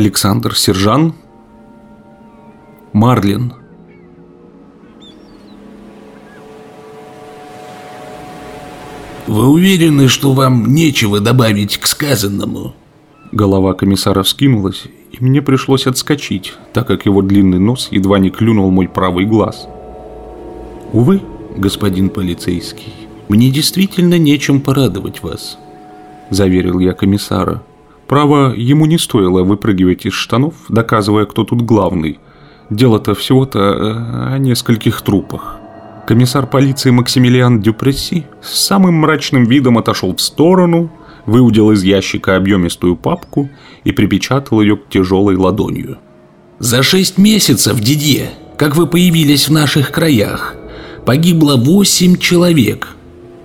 Александр Сержан, Марлин. Вы уверены, что вам нечего добавить к сказанному? Голова комиссара вскинулась, и мне пришлось отскочить, так как его длинный нос едва не клюнул мой правый глаз. Увы, господин полицейский, мне действительно нечем порадовать вас, заверил я комиссара. Право, ему не стоило выпрыгивать из штанов, доказывая, кто тут главный. Дело-то всего-то э, о нескольких трупах. Комиссар полиции Максимилиан Дюпресси с самым мрачным видом отошел в сторону, выудил из ящика объемистую папку и припечатал ее к тяжелой ладонью. «За шесть месяцев, Дидье, как вы появились в наших краях, погибло восемь человек».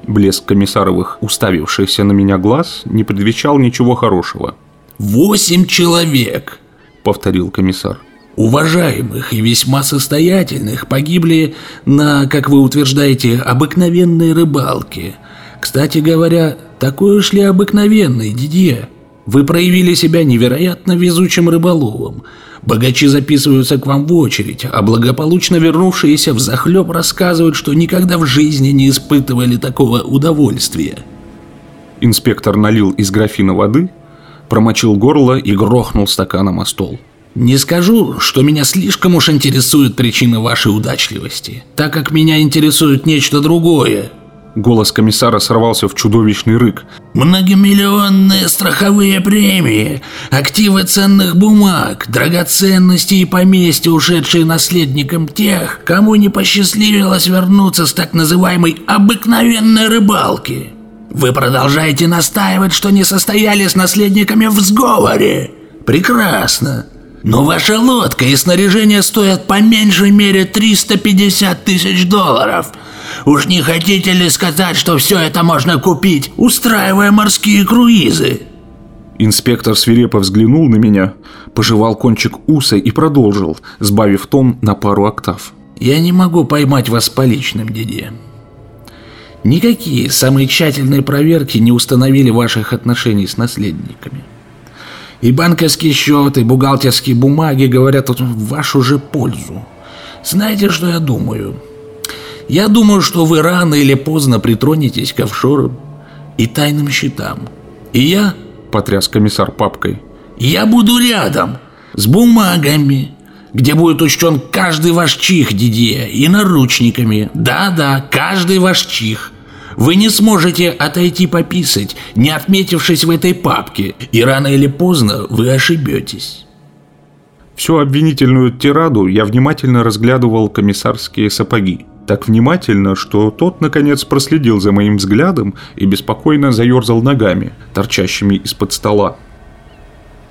Блеск комиссаровых, уставившихся на меня глаз, не предвещал ничего хорошего. «Восемь человек!» — повторил комиссар уважаемых и весьма состоятельных погибли на, как вы утверждаете, обыкновенной рыбалке. Кстати говоря, такой уж ли обыкновенный, Дидье? Вы проявили себя невероятно везучим рыболовом. Богачи записываются к вам в очередь, а благополучно вернувшиеся в захлеб рассказывают, что никогда в жизни не испытывали такого удовольствия. Инспектор налил из графина воды, промочил горло и грохнул стаканом о стол. Не скажу, что меня слишком уж интересуют причины вашей удачливости, так как меня интересует нечто другое. Голос комиссара сорвался в чудовищный рык. Многомиллионные страховые премии, активы ценных бумаг, драгоценности и поместья, ушедшие наследникам тех, кому не посчастливилось вернуться с так называемой обыкновенной рыбалки. Вы продолжаете настаивать, что не состояли с наследниками в сговоре. Прекрасно. Но ваша лодка и снаряжение стоят по меньшей мере 350 тысяч долларов. Уж не хотите ли сказать, что все это можно купить, устраивая морские круизы? Инспектор свирепо взглянул на меня, пожевал кончик уса и продолжил, сбавив тон на пару октав. «Я не могу поймать вас по личным, Диде. Никакие самые тщательные проверки не установили ваших отношений с наследниками. И банковские счеты, и бухгалтерские бумаги говорят в вашу же пользу. Знаете, что я думаю? Я думаю, что вы рано или поздно притронетесь к офшорам и тайным счетам. И я, потряс комиссар папкой, я буду рядом с бумагами, где будет учтен каждый ваш чих, Дидье, и наручниками. Да-да, каждый ваш чих. Вы не сможете отойти пописать, не отметившись в этой папке, и рано или поздно вы ошибетесь. Всю обвинительную тираду я внимательно разглядывал комиссарские сапоги. Так внимательно, что тот, наконец, проследил за моим взглядом и беспокойно заерзал ногами, торчащими из-под стола.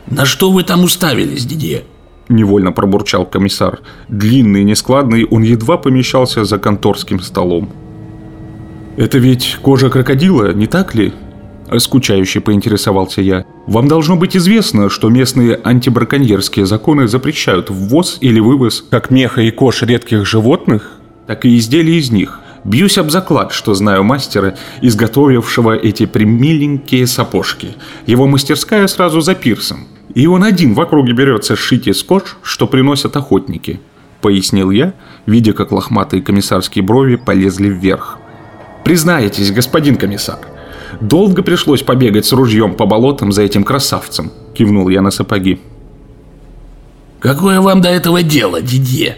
«На что вы там уставились, Дидье?» Невольно пробурчал комиссар. Длинный, нескладный, он едва помещался за конторским столом. «Это ведь кожа крокодила, не так ли?» Скучающе поинтересовался я. «Вам должно быть известно, что местные антибраконьерские законы запрещают ввоз или вывоз как меха и кож редких животных, так и изделий из них. Бьюсь об заклад, что знаю мастера, изготовившего эти примиленькие сапожки. Его мастерская сразу за пирсом. И он один в округе берется сшить из кож, что приносят охотники», — пояснил я, видя, как лохматые комиссарские брови полезли вверх. Признаетесь, господин комиссар, долго пришлось побегать с ружьем по болотам за этим красавцем, кивнул я на сапоги. Какое вам до этого дело, Дидье?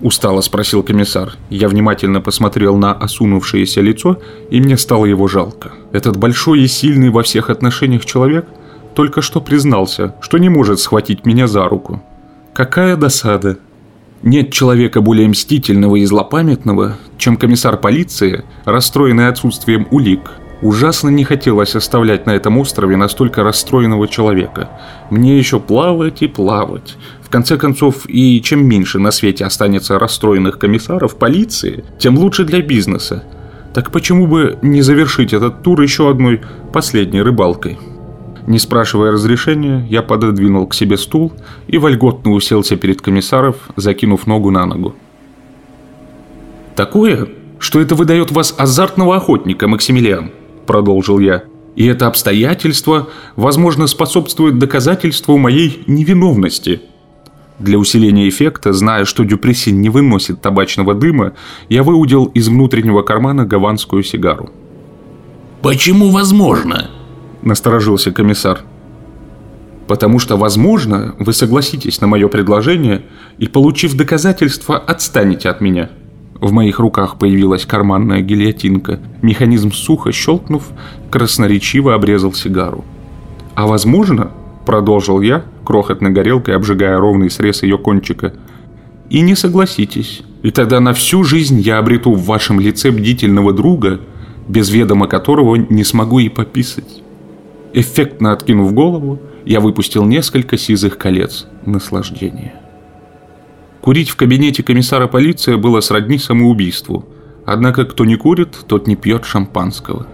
Устало спросил комиссар. Я внимательно посмотрел на осунувшееся лицо, и мне стало его жалко. Этот большой и сильный во всех отношениях человек только что признался, что не может схватить меня за руку. Какая досада. Нет человека более мстительного и злопамятного, чем комиссар полиции, расстроенный отсутствием улик. Ужасно не хотелось оставлять на этом острове настолько расстроенного человека. Мне еще плавать и плавать. В конце концов, и чем меньше на свете останется расстроенных комиссаров полиции, тем лучше для бизнеса. Так почему бы не завершить этот тур еще одной последней рыбалкой? Не спрашивая разрешения, я пододвинул к себе стул и вольготно уселся перед комиссаров, закинув ногу на ногу. «Такое, что это выдает вас азартного охотника, Максимилиан», — продолжил я. И это обстоятельство, возможно, способствует доказательству моей невиновности. Для усиления эффекта, зная, что Дюпреси не выносит табачного дыма, я выудил из внутреннего кармана гаванскую сигару. «Почему возможно?» – насторожился комиссар. «Потому что, возможно, вы согласитесь на мое предложение и, получив доказательства, отстанете от меня». В моих руках появилась карманная гильотинка. Механизм сухо щелкнув, красноречиво обрезал сигару. «А возможно, — продолжил я, крохотной горелкой обжигая ровный срез ее кончика, — и не согласитесь. И тогда на всю жизнь я обрету в вашем лице бдительного друга, без ведома которого не смогу и пописать». Эффектно откинув голову, я выпустил несколько сизых колец наслаждения. Курить в кабинете комиссара полиции было сродни самоубийству. Однако кто не курит, тот не пьет шампанского.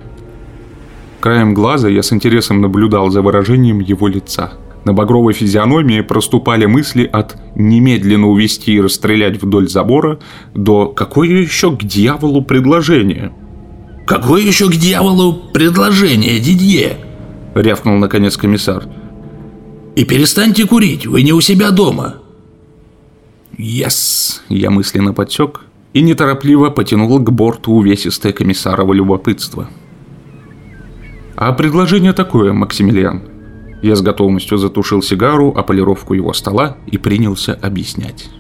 Краем глаза я с интересом наблюдал за выражением его лица. На багровой физиономии проступали мысли от немедленно увести и расстрелять вдоль забора до «какое еще к дьяволу предложение?» «Какое еще к дьяволу предложение, Дидье?» — рявкнул наконец комиссар. «И перестаньте курить, вы не у себя дома. «Yes!» – я мысленно подсек и неторопливо потянул к борту увесистое комиссарово любопытство. «А предложение такое, Максимилиан». Я с готовностью затушил сигару, о полировку его стола и принялся объяснять.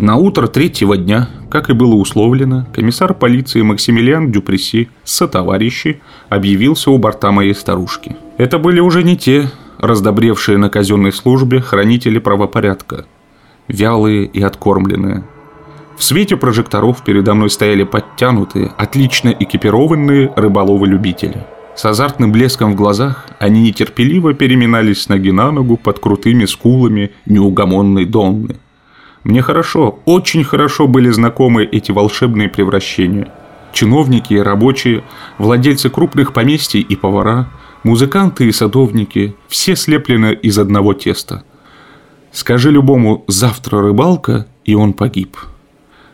На утро третьего дня, как и было условлено, комиссар полиции Максимилиан Дюпреси со товарищи объявился у борта моей старушки. Это были уже не те раздобревшие на казенной службе хранители правопорядка, вялые и откормленные. В свете прожекторов передо мной стояли подтянутые, отлично экипированные рыболовы-любители. С азартным блеском в глазах они нетерпеливо переминались с ноги на ногу под крутыми скулами неугомонной Донны. Мне хорошо, очень хорошо были знакомы эти волшебные превращения. Чиновники и рабочие, владельцы крупных поместий и повара – Музыканты и садовники, все слеплены из одного теста. Скажи любому «завтра рыбалка», и он погиб.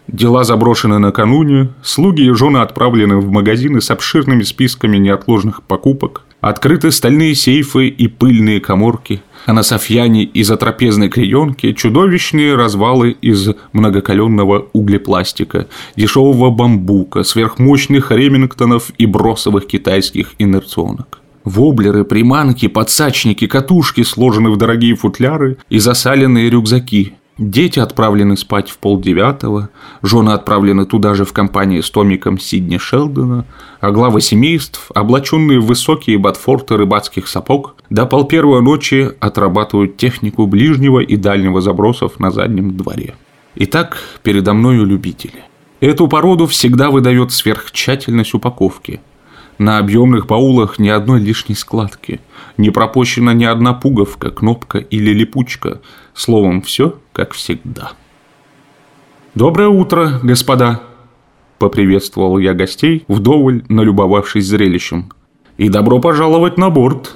Дела заброшены накануне, слуги и жены отправлены в магазины с обширными списками неотложных покупок, открыты стальные сейфы и пыльные коморки, а на Софьяне из-за трапезной клеенки чудовищные развалы из многокаленного углепластика, дешевого бамбука, сверхмощных ремингтонов и бросовых китайских инерционок. Воблеры, приманки, подсачники, катушки сложены в дорогие футляры и засаленные рюкзаки. Дети отправлены спать в полдевятого, жены отправлены туда же в компании с Томиком Сидни Шелдона, а главы семейств, облаченные в высокие ботфорты рыбацких сапог, до полпервой ночи отрабатывают технику ближнего и дальнего забросов на заднем дворе. Итак, передо мною любители. Эту породу всегда выдает сверхтщательность упаковки – на объемных баулах ни одной лишней складки, не пропущена ни одна пуговка, кнопка или липучка. Словом, все как всегда. «Доброе утро, господа!» – поприветствовал я гостей, вдоволь налюбовавшись зрелищем. «И добро пожаловать на борт!»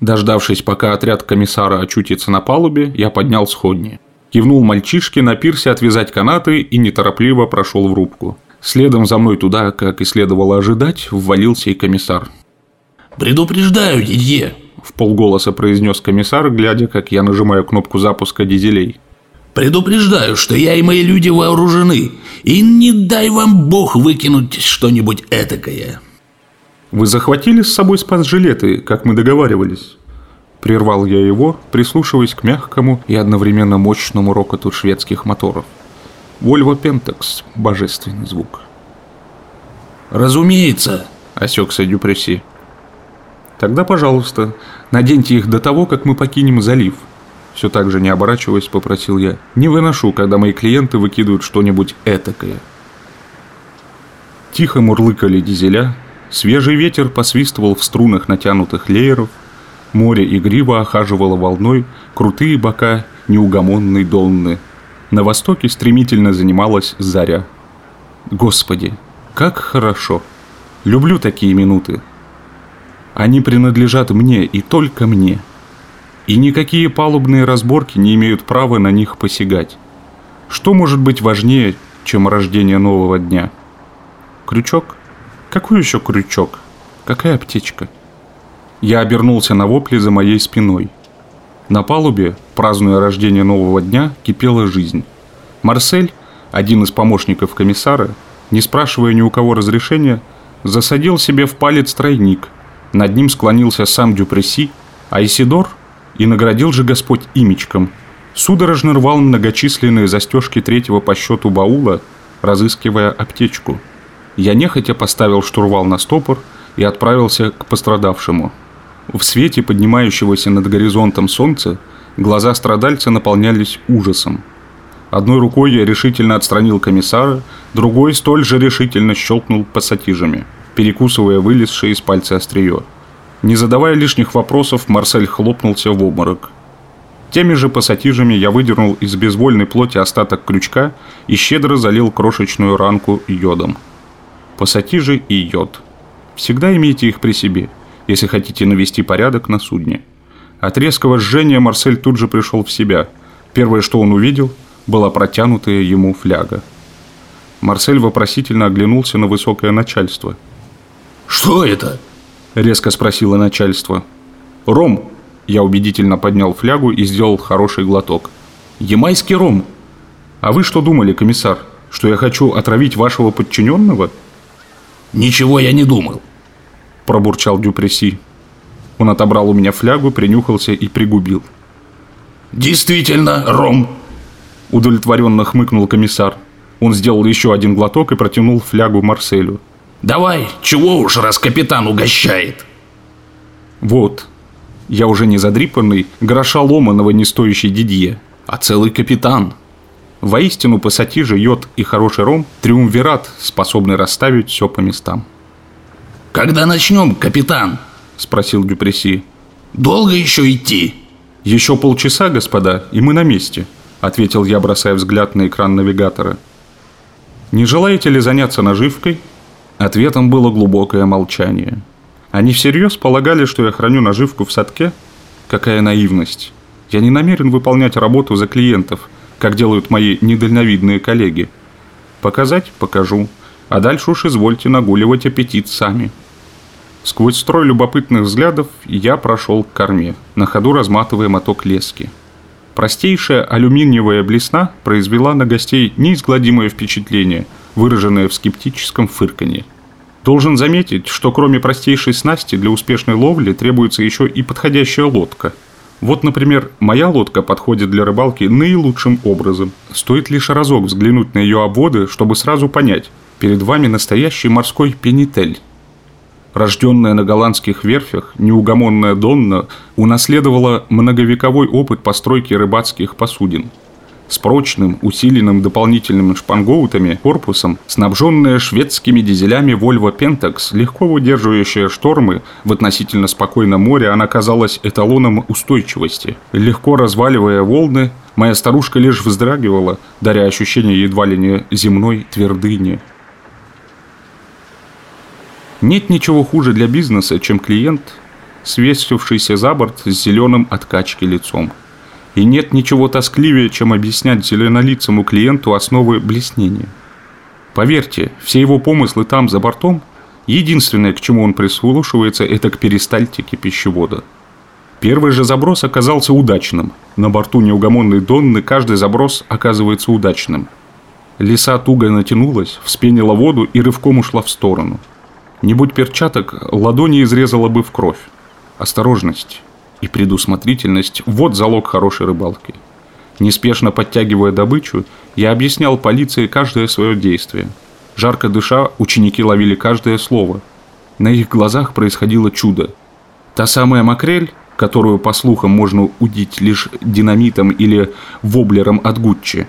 Дождавшись, пока отряд комиссара очутится на палубе, я поднял сходни. Кивнул мальчишке на пирсе отвязать канаты и неторопливо прошел в рубку. Следом за мной туда, как и следовало ожидать, ввалился и комиссар. «Предупреждаю, Дидье!» – в полголоса произнес комиссар, глядя, как я нажимаю кнопку запуска дизелей. «Предупреждаю, что я и мои люди вооружены, и не дай вам бог выкинуть что-нибудь этакое!» «Вы захватили с собой спас-жилеты, как мы договаривались?» Прервал я его, прислушиваясь к мягкому и одновременно мощному рокоту шведских моторов – Volvo Pentax – божественный звук. «Разумеется», – осекся Дюпресси. «Тогда, пожалуйста, наденьте их до того, как мы покинем залив», все так же не оборачиваясь, попросил я. «Не выношу, когда мои клиенты выкидывают что-нибудь этакое». Тихо мурлыкали дизеля, свежий ветер посвистывал в струнах натянутых лееров, море игриво охаживало волной крутые бока неугомонной Донны – на востоке стремительно занималась заря. Господи, как хорошо! Люблю такие минуты. Они принадлежат мне и только мне. И никакие палубные разборки не имеют права на них посягать. Что может быть важнее, чем рождение нового дня? Крючок? Какой еще крючок? Какая аптечка? Я обернулся на вопли за моей спиной. На палубе, празднуя рождение нового дня, кипела жизнь. Марсель, один из помощников комиссара, не спрашивая ни у кого разрешения, засадил себе в палец тройник. Над ним склонился сам Дюпресси, а Исидор и наградил же Господь имечком. Судорожно рвал многочисленные застежки третьего по счету баула, разыскивая аптечку. Я нехотя поставил штурвал на стопор и отправился к пострадавшему – в свете поднимающегося над горизонтом солнца глаза страдальца наполнялись ужасом. Одной рукой я решительно отстранил комиссара, другой столь же решительно щелкнул пассатижами, перекусывая вылезшее из пальца острие. Не задавая лишних вопросов, Марсель хлопнулся в обморок. Теми же пассатижами я выдернул из безвольной плоти остаток крючка и щедро залил крошечную ранку йодом. Пассатижи и йод. Всегда имейте их при себе – если хотите навести порядок на судне. От резкого жжения Марсель тут же пришел в себя. Первое, что он увидел, была протянутая ему фляга. Марсель вопросительно оглянулся на высокое начальство. «Что это?» – резко спросило начальство. «Ром!» – я убедительно поднял флягу и сделал хороший глоток. «Ямайский ром!» «А вы что думали, комиссар, что я хочу отравить вашего подчиненного?» «Ничего я не думал. – пробурчал Дюпреси. Он отобрал у меня флягу, принюхался и пригубил. «Действительно, ром!» – удовлетворенно хмыкнул комиссар. Он сделал еще один глоток и протянул флягу Марселю. «Давай, чего уж, раз капитан угощает!» «Вот, я уже не задрипанный, гроша ломаного не стоящий Дидье, а целый капитан!» Воистину, пассатижи, йод и хороший ром – триумвират, способный расставить все по местам. «Когда начнем, капитан?» – спросил Дюпреси. «Долго еще идти?» «Еще полчаса, господа, и мы на месте», – ответил я, бросая взгляд на экран навигатора. «Не желаете ли заняться наживкой?» Ответом было глубокое молчание. Они всерьез полагали, что я храню наживку в садке? Какая наивность. Я не намерен выполнять работу за клиентов, как делают мои недальновидные коллеги. Показать – покажу. А дальше уж извольте нагуливать аппетит сами. Сквозь строй любопытных взглядов я прошел к корме, на ходу разматывая моток лески. Простейшая алюминиевая блесна произвела на гостей неизгладимое впечатление, выраженное в скептическом фырканье. Должен заметить, что кроме простейшей снасти для успешной ловли требуется еще и подходящая лодка. Вот, например, моя лодка подходит для рыбалки наилучшим образом. Стоит лишь разок взглянуть на ее обводы, чтобы сразу понять, перед вами настоящий морской пенитель – рожденная на голландских верфях, неугомонная Донна унаследовала многовековой опыт постройки рыбацких посудин. С прочным, усиленным дополнительными шпангоутами корпусом, снабженная шведскими дизелями Volvo Pentax, легко выдерживающая штормы в относительно спокойном море, она казалась эталоном устойчивости. Легко разваливая волны, моя старушка лишь вздрагивала, даря ощущение едва ли не земной твердыни – нет ничего хуже для бизнеса, чем клиент, свесившийся за борт с зеленым от качки лицом. И нет ничего тоскливее, чем объяснять зеленолицому клиенту основы блеснения. Поверьте, все его помыслы там, за бортом, единственное, к чему он прислушивается, это к перистальтике пищевода. Первый же заброс оказался удачным. На борту неугомонной Донны каждый заброс оказывается удачным. Лиса туго натянулась, вспенила воду и рывком ушла в сторону – не будь перчаток, ладони изрезала бы в кровь. Осторожность и предусмотрительность – вот залог хорошей рыбалки. Неспешно подтягивая добычу, я объяснял полиции каждое свое действие. Жарко дыша, ученики ловили каждое слово. На их глазах происходило чудо. Та самая макрель, которую, по слухам, можно удить лишь динамитом или воблером от Гуччи,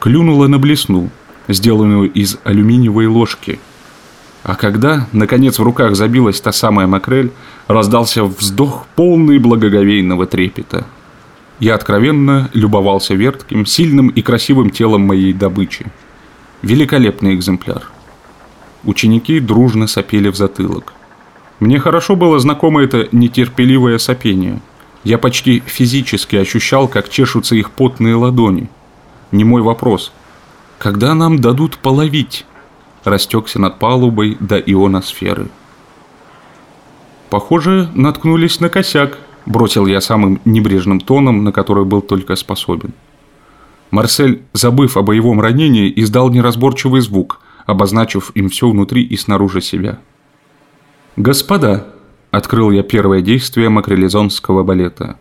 клюнула на блесну, сделанную из алюминиевой ложки – а когда, наконец, в руках забилась та самая макрель, раздался вздох полный благоговейного трепета. Я откровенно любовался вертким, сильным и красивым телом моей добычи. Великолепный экземпляр. Ученики дружно сопели в затылок. Мне хорошо было знакомо это нетерпеливое сопение. Я почти физически ощущал, как чешутся их потные ладони. Не мой вопрос. Когда нам дадут половить? Растекся над палубой до ионосферы. Похоже, наткнулись на косяк, бросил я самым небрежным тоном, на который был только способен. Марсель, забыв о боевом ранении, издал неразборчивый звук, обозначив им все внутри и снаружи себя. «Господа!» – открыл я первое действие макрелизонского балета.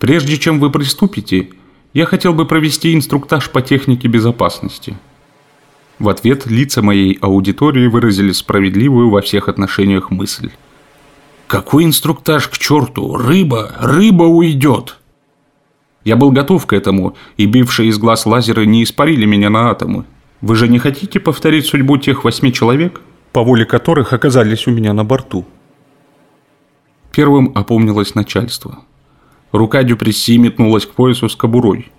«Прежде чем вы приступите, я хотел бы провести инструктаж по технике безопасности». В ответ лица моей аудитории выразили справедливую во всех отношениях мысль. «Какой инструктаж к черту? Рыба! Рыба уйдет!» Я был готов к этому, и бившие из глаз лазеры не испарили меня на атомы. Вы же не хотите повторить судьбу тех восьми человек, по воле которых оказались у меня на борту? Первым опомнилось начальство. Рука Дюпресси метнулась к поясу с кобурой.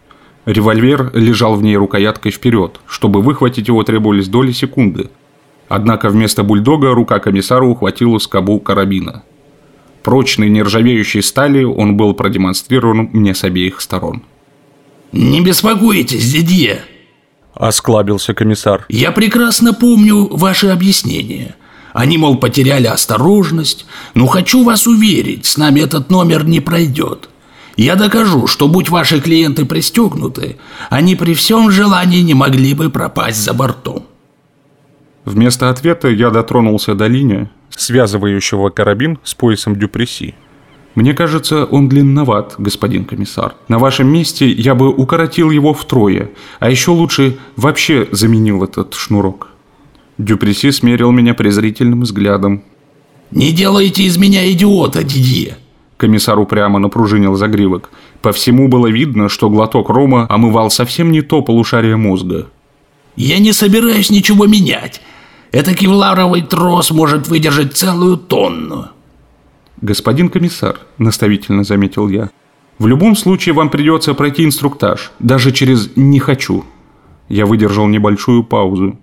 Револьвер лежал в ней рукояткой вперед. Чтобы выхватить его, требовались доли секунды. Однако вместо бульдога рука комиссара ухватила скобу карабина – Прочной нержавеющей стали он был продемонстрирован мне с обеих сторон. «Не беспокойтесь, Дидье!» Осклабился комиссар. «Я прекрасно помню ваши объяснения. Они, мол, потеряли осторожность. Но хочу вас уверить, с нами этот номер не пройдет. Я докажу, что будь ваши клиенты пристегнуты, они при всем желании не могли бы пропасть за бортом». Вместо ответа я дотронулся до линии, связывающего карабин с поясом Дюпреси. Мне кажется, он длинноват, господин комиссар. На вашем месте я бы укоротил его втрое, а еще лучше вообще заменил этот шнурок. Дюпреси смерил меня презрительным взглядом. «Не делайте из меня идиота, Дидье!» Комиссар упрямо напружинил загривок. По всему было видно, что глоток рома омывал совсем не то полушарие мозга. «Я не собираюсь ничего менять. Это кевларовый трос может выдержать целую тонну. Господин комиссар, наставительно заметил я, в любом случае вам придется пройти инструктаж, даже через «не хочу». Я выдержал небольшую паузу.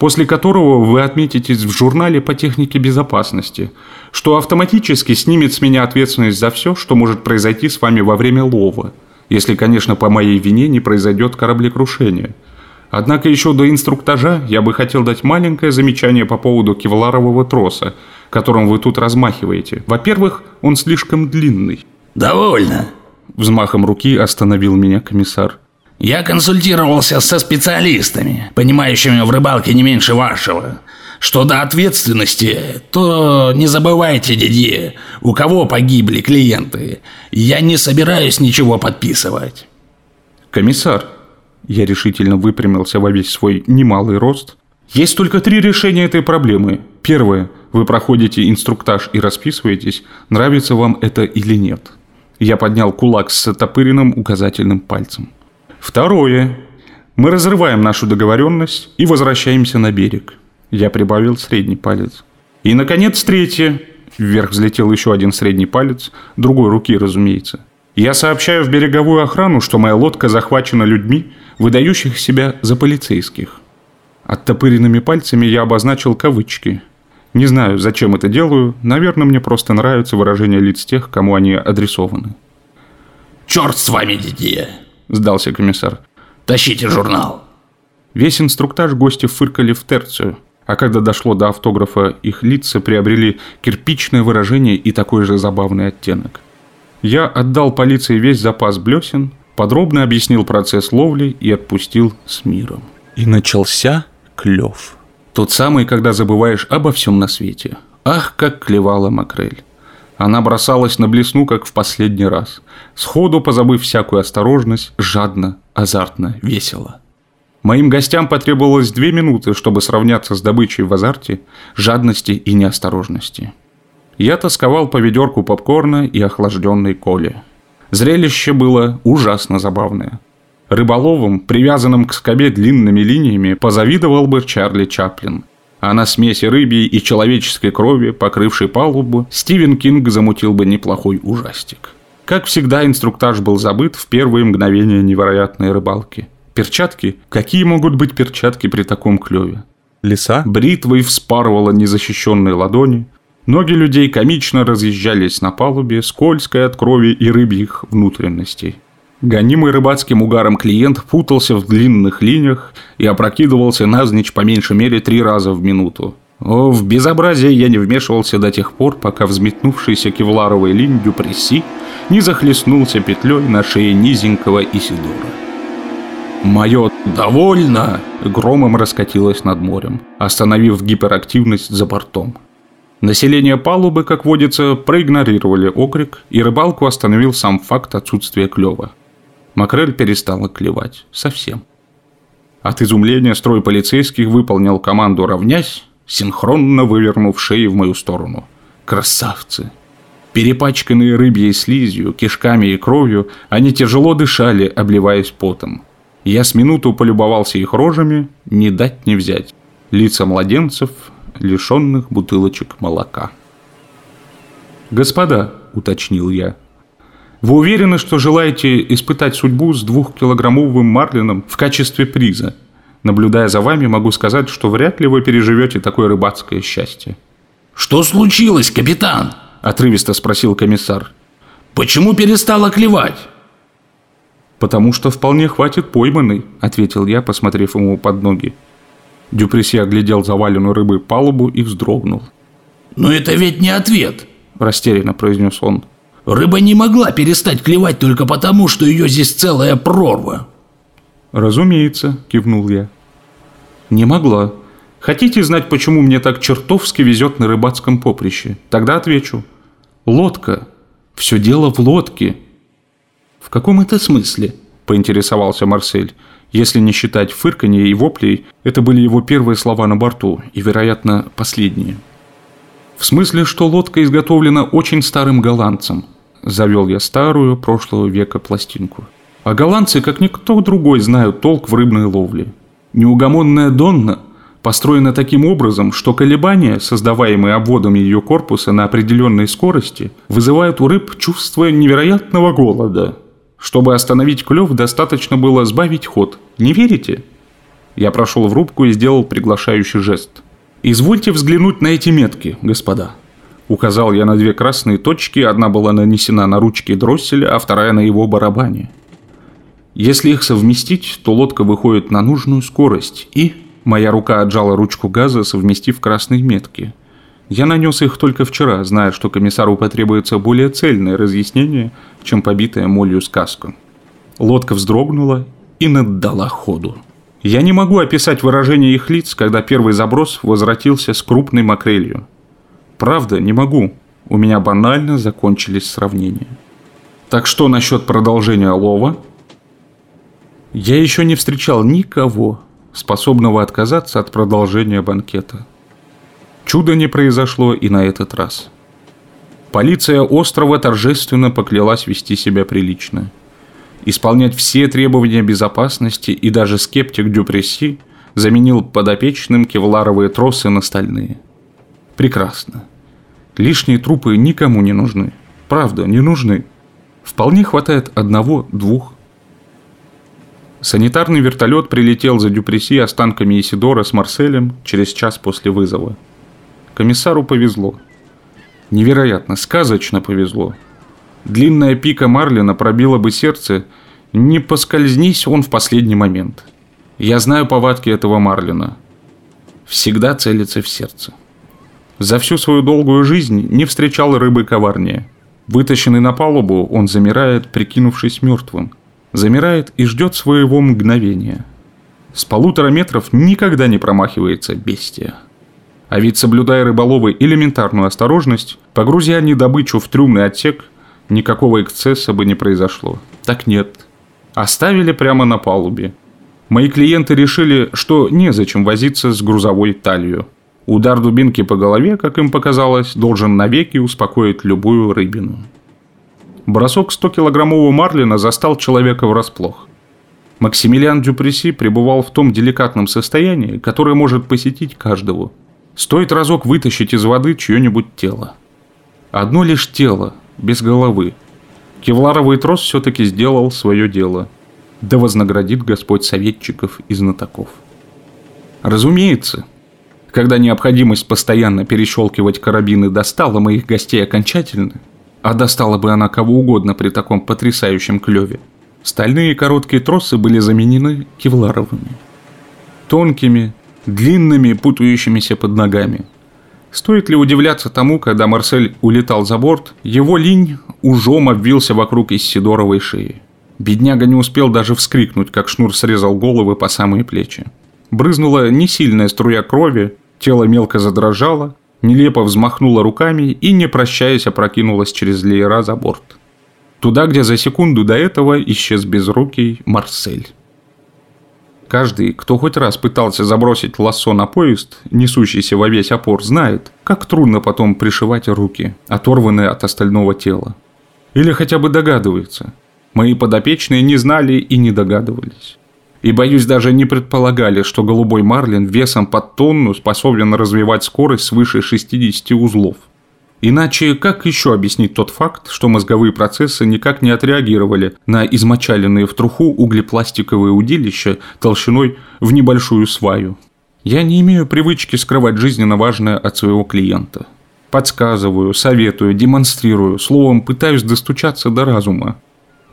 После которого вы отметитесь в журнале по технике безопасности, что автоматически снимет с меня ответственность за все, что может произойти с вами во время лова, если, конечно, по моей вине не произойдет кораблекрушение – Однако еще до инструктажа я бы хотел дать маленькое замечание по поводу кевларового троса, которым вы тут размахиваете. Во-первых, он слишком длинный. «Довольно», – взмахом руки остановил меня комиссар. «Я консультировался со специалистами, понимающими в рыбалке не меньше вашего. Что до ответственности, то не забывайте, Дидье, у кого погибли клиенты. Я не собираюсь ничего подписывать». «Комиссар», я решительно выпрямился во весь свой немалый рост. Есть только три решения этой проблемы. Первое. Вы проходите инструктаж и расписываетесь, нравится вам это или нет. Я поднял кулак с отопыренным указательным пальцем. Второе. Мы разрываем нашу договоренность и возвращаемся на берег. Я прибавил средний палец. И, наконец, третье. Вверх взлетел еще один средний палец, другой руки, разумеется. Я сообщаю в береговую охрану, что моя лодка захвачена людьми, выдающих себя за полицейских. Оттопыренными пальцами я обозначил кавычки. Не знаю, зачем это делаю, наверное, мне просто нравится выражение лиц тех, кому они адресованы. «Черт с вами, Дидье!» – сдался комиссар. «Тащите журнал!» Весь инструктаж гости фыркали в терцию, а когда дошло до автографа, их лица приобрели кирпичное выражение и такой же забавный оттенок. Я отдал полиции весь запас блесен, подробно объяснил процесс ловли и отпустил с миром. И начался клев. Тот самый, когда забываешь обо всем на свете. Ах, как клевала макрель. Она бросалась на блесну, как в последний раз. Сходу, позабыв всякую осторожность, жадно, азартно, весело. Моим гостям потребовалось две минуты, чтобы сравняться с добычей в азарте, жадности и неосторожности. Я тосковал по ведерку попкорна и охлажденной коле. Зрелище было ужасно забавное. Рыболовом, привязанным к скобе длинными линиями, позавидовал бы Чарли Чаплин. А на смеси рыбьей и человеческой крови, покрывшей палубу, Стивен Кинг замутил бы неплохой ужастик. Как всегда, инструктаж был забыт в первые мгновения невероятной рыбалки. Перчатки? Какие могут быть перчатки при таком клеве? Леса бритвой вспарывала незащищенные ладони, Ноги людей комично разъезжались на палубе, скользкой от крови и рыбьих внутренностей. Гонимый рыбацким угаром клиент путался в длинных линиях и опрокидывался навзничь по меньшей мере три раза в минуту. О, в безобразие я не вмешивался до тех пор, пока взметнувшийся кевларовой линь Дюпресси не захлестнулся петлей на шее низенького Исидора. Мое «довольно» громом раскатилось над морем, остановив гиперактивность за бортом. Население палубы, как водится, проигнорировали окрик, и рыбалку остановил сам факт отсутствия клёва. Макрель перестала клевать. Совсем. От изумления строй полицейских выполнил команду «равнясь», синхронно вывернув шеи в мою сторону. Красавцы! Перепачканные рыбьей слизью, кишками и кровью, они тяжело дышали, обливаясь потом. Я с минуту полюбовался их рожами, не дать не взять. Лица младенцев, лишенных бутылочек молока. «Господа», — уточнил я, — «вы уверены, что желаете испытать судьбу с двухкилограммовым марлином в качестве приза?» Наблюдая за вами, могу сказать, что вряд ли вы переживете такое рыбацкое счастье. «Что случилось, капитан?» – отрывисто спросил комиссар. «Почему перестала клевать?» «Потому что вполне хватит пойманной», – ответил я, посмотрев ему под ноги. Дюпреси оглядел заваленную рыбой палубу и вздрогнул. «Но это ведь не ответ», – растерянно произнес он. «Рыба не могла перестать клевать только потому, что ее здесь целая прорва. «Разумеется», – кивнул я. «Не могла. Хотите знать, почему мне так чертовски везет на рыбацком поприще? Тогда отвечу. Лодка. Все дело в лодке». «В каком это смысле?» – поинтересовался Марсель. Если не считать фырканья и воплей, это были его первые слова на борту и, вероятно, последние. «В смысле, что лодка изготовлена очень старым голландцем», – завел я старую прошлого века пластинку – а голландцы, как никто другой, знают толк в рыбной ловле. Неугомонная Донна построена таким образом, что колебания, создаваемые обводом ее корпуса на определенной скорости, вызывают у рыб чувство невероятного голода. Чтобы остановить клев, достаточно было сбавить ход. Не верите? Я прошел в рубку и сделал приглашающий жест. «Извольте взглянуть на эти метки, господа». Указал я на две красные точки, одна была нанесена на ручки дросселя, а вторая на его барабане. Если их совместить, то лодка выходит на нужную скорость, и... Моя рука отжала ручку газа, совместив красные метки. Я нанес их только вчера, зная, что комиссару потребуется более цельное разъяснение, чем побитая молью сказка. Лодка вздрогнула и наддала ходу. Я не могу описать выражение их лиц, когда первый заброс возвратился с крупной макрелью. Правда, не могу. У меня банально закончились сравнения. Так что насчет продолжения лова – я еще не встречал никого, способного отказаться от продолжения банкета. Чудо не произошло и на этот раз. Полиция острова торжественно поклялась вести себя прилично. Исполнять все требования безопасности и даже скептик Дюпресси заменил подопечным кевларовые тросы на стальные. Прекрасно. Лишние трупы никому не нужны. Правда, не нужны. Вполне хватает одного-двух Санитарный вертолет прилетел за Дюпреси останками Исидора с Марселем через час после вызова. Комиссару повезло. Невероятно, сказочно повезло. Длинная пика Марлина пробила бы сердце, не поскользнись он в последний момент. Я знаю повадки этого Марлина. Всегда целится в сердце. За всю свою долгую жизнь не встречал рыбы коварнее. Вытащенный на палубу, он замирает, прикинувшись мертвым – замирает и ждет своего мгновения. С полутора метров никогда не промахивается бестия. А ведь, соблюдая рыболовы элементарную осторожность, погрузя они добычу в трюмный отсек, никакого эксцесса бы не произошло. Так нет. Оставили прямо на палубе. Мои клиенты решили, что незачем возиться с грузовой талью. Удар дубинки по голове, как им показалось, должен навеки успокоить любую рыбину. Бросок 100-килограммового марлина застал человека врасплох. Максимилиан Дюпреси пребывал в том деликатном состоянии, которое может посетить каждого. Стоит разок вытащить из воды чье-нибудь тело. Одно лишь тело, без головы. Кевларовый трос все-таки сделал свое дело. Да вознаградит Господь советчиков и знатоков. Разумеется, когда необходимость постоянно перещелкивать карабины достала моих гостей окончательно – а достала бы она кого угодно при таком потрясающем клеве. Стальные короткие тросы были заменены кевларовыми. Тонкими, длинными, путающимися под ногами. Стоит ли удивляться тому, когда Марсель улетал за борт, его линь ужом обвился вокруг Иссидоровой шеи. Бедняга не успел даже вскрикнуть, как шнур срезал головы по самые плечи. Брызнула несильная струя крови, тело мелко задрожало, нелепо взмахнула руками и, не прощаясь, опрокинулась через леера за борт. Туда, где за секунду до этого исчез безрукий Марсель. Каждый, кто хоть раз пытался забросить лассо на поезд, несущийся во весь опор, знает, как трудно потом пришивать руки, оторванные от остального тела. Или хотя бы догадывается. Мои подопечные не знали и не догадывались. И, боюсь, даже не предполагали, что голубой марлин весом под тонну способен развивать скорость свыше 60 узлов. Иначе как еще объяснить тот факт, что мозговые процессы никак не отреагировали на измочаленные в труху углепластиковые удилища толщиной в небольшую сваю? Я не имею привычки скрывать жизненно важное от своего клиента. Подсказываю, советую, демонстрирую, словом, пытаюсь достучаться до разума.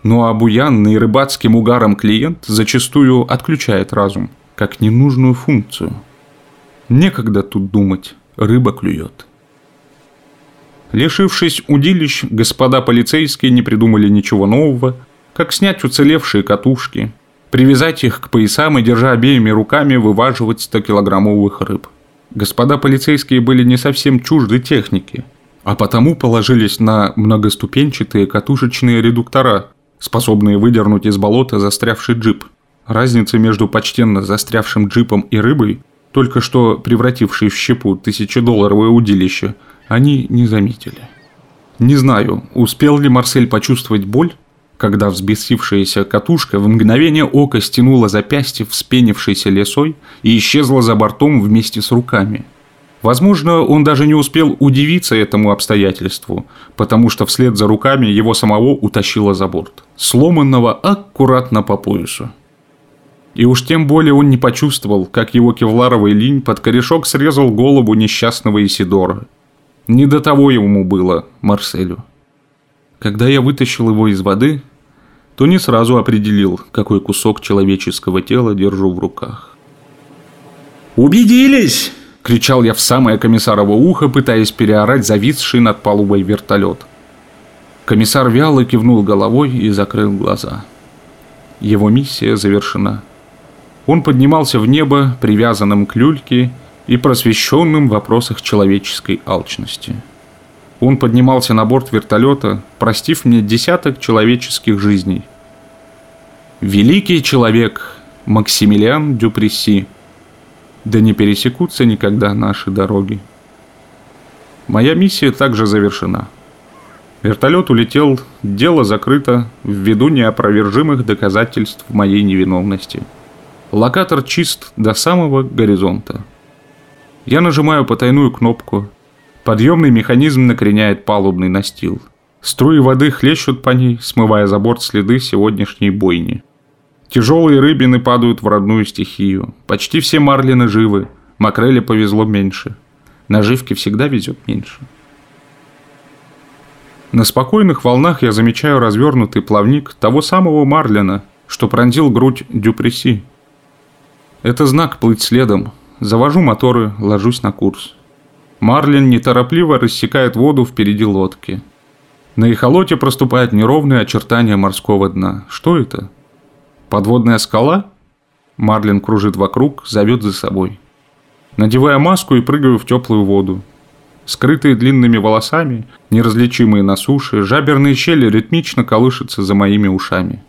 Но обуянный рыбацким угаром клиент зачастую отключает разум, как ненужную функцию. Некогда тут думать, рыба клюет. Лишившись удилищ, господа полицейские не придумали ничего нового, как снять уцелевшие катушки, привязать их к поясам и, держа обеими руками, вываживать 100-килограммовых рыб. Господа полицейские были не совсем чужды техники, а потому положились на многоступенчатые катушечные редуктора, способные выдернуть из болота застрявший джип. Разница между почтенно застрявшим джипом и рыбой, только что превратившей в щепу тысячедолларовое удилище – они не заметили. Не знаю, успел ли Марсель почувствовать боль, когда взбесившаяся катушка в мгновение ока стянула запястье вспенившейся лесой и исчезла за бортом вместе с руками. Возможно, он даже не успел удивиться этому обстоятельству, потому что вслед за руками его самого утащило за борт, сломанного аккуратно по поясу. И уж тем более он не почувствовал, как его кевларовый линь под корешок срезал голову несчастного Исидора – не до того ему было, Марселю. Когда я вытащил его из воды, то не сразу определил, какой кусок человеческого тела держу в руках. «Убедились!» – кричал я в самое комиссарово ухо, пытаясь переорать зависший над палубой вертолет. Комиссар вяло кивнул головой и закрыл глаза. Его миссия завершена. Он поднимался в небо, привязанным к люльке, и просвещенным в вопросах человеческой алчности. Он поднимался на борт вертолета, простив мне десяток человеческих жизней. Великий человек Максимилиан Дюпресси, да не пересекутся никогда наши дороги. Моя миссия также завершена. Вертолет улетел, дело закрыто ввиду неопровержимых доказательств моей невиновности. Локатор чист до самого горизонта. Я нажимаю потайную кнопку. Подъемный механизм накреняет палубный настил. Струи воды хлещут по ней, смывая за борт следы сегодняшней бойни. Тяжелые рыбины падают в родную стихию. Почти все марлины живы. Макреле повезло меньше. Наживки всегда везет меньше. На спокойных волнах я замечаю развернутый плавник того самого марлина, что пронзил грудь Дюпреси. Это знак плыть следом, Завожу моторы, ложусь на курс. Марлин неторопливо рассекает воду впереди лодки. На эхолоте проступают неровные очертания морского дна. Что это? Подводная скала? Марлин кружит вокруг, зовет за собой. Надеваю маску и прыгаю в теплую воду. Скрытые длинными волосами, неразличимые на суше, жаберные щели ритмично колышутся за моими ушами.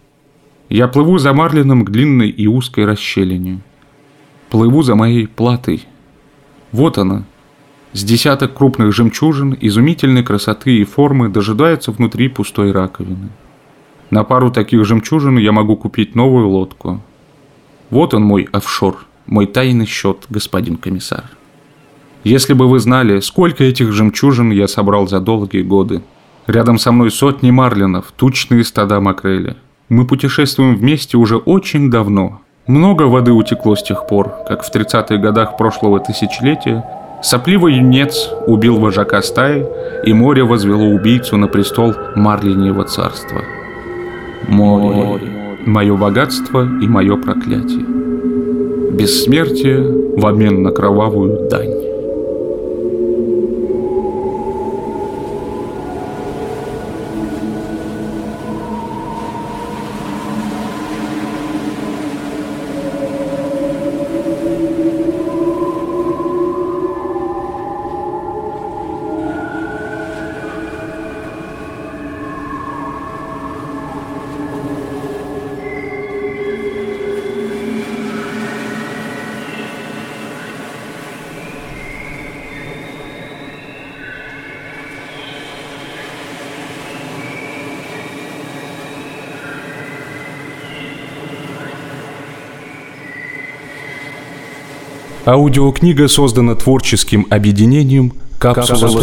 Я плыву за Марлином к длинной и узкой расщелине. Плыву за моей платой. Вот она. С десяток крупных жемчужин изумительной красоты и формы дожидается внутри пустой раковины. На пару таких жемчужин я могу купить новую лодку. Вот он мой офшор, мой тайный счет, господин комиссар. Если бы вы знали, сколько этих жемчужин я собрал за долгие годы. Рядом со мной сотни марлинов, тучные стада макрели. Мы путешествуем вместе уже очень давно, много воды утекло с тех пор, как в 30-х годах прошлого тысячелетия сопливый юнец убил вожака стаи, и море возвело убийцу на престол Марлиньего царства. Море. мое богатство и мое проклятие. Бессмертие в обмен на кровавую дань. Аудиокнига создана творческим объединением «Капсула, Капсула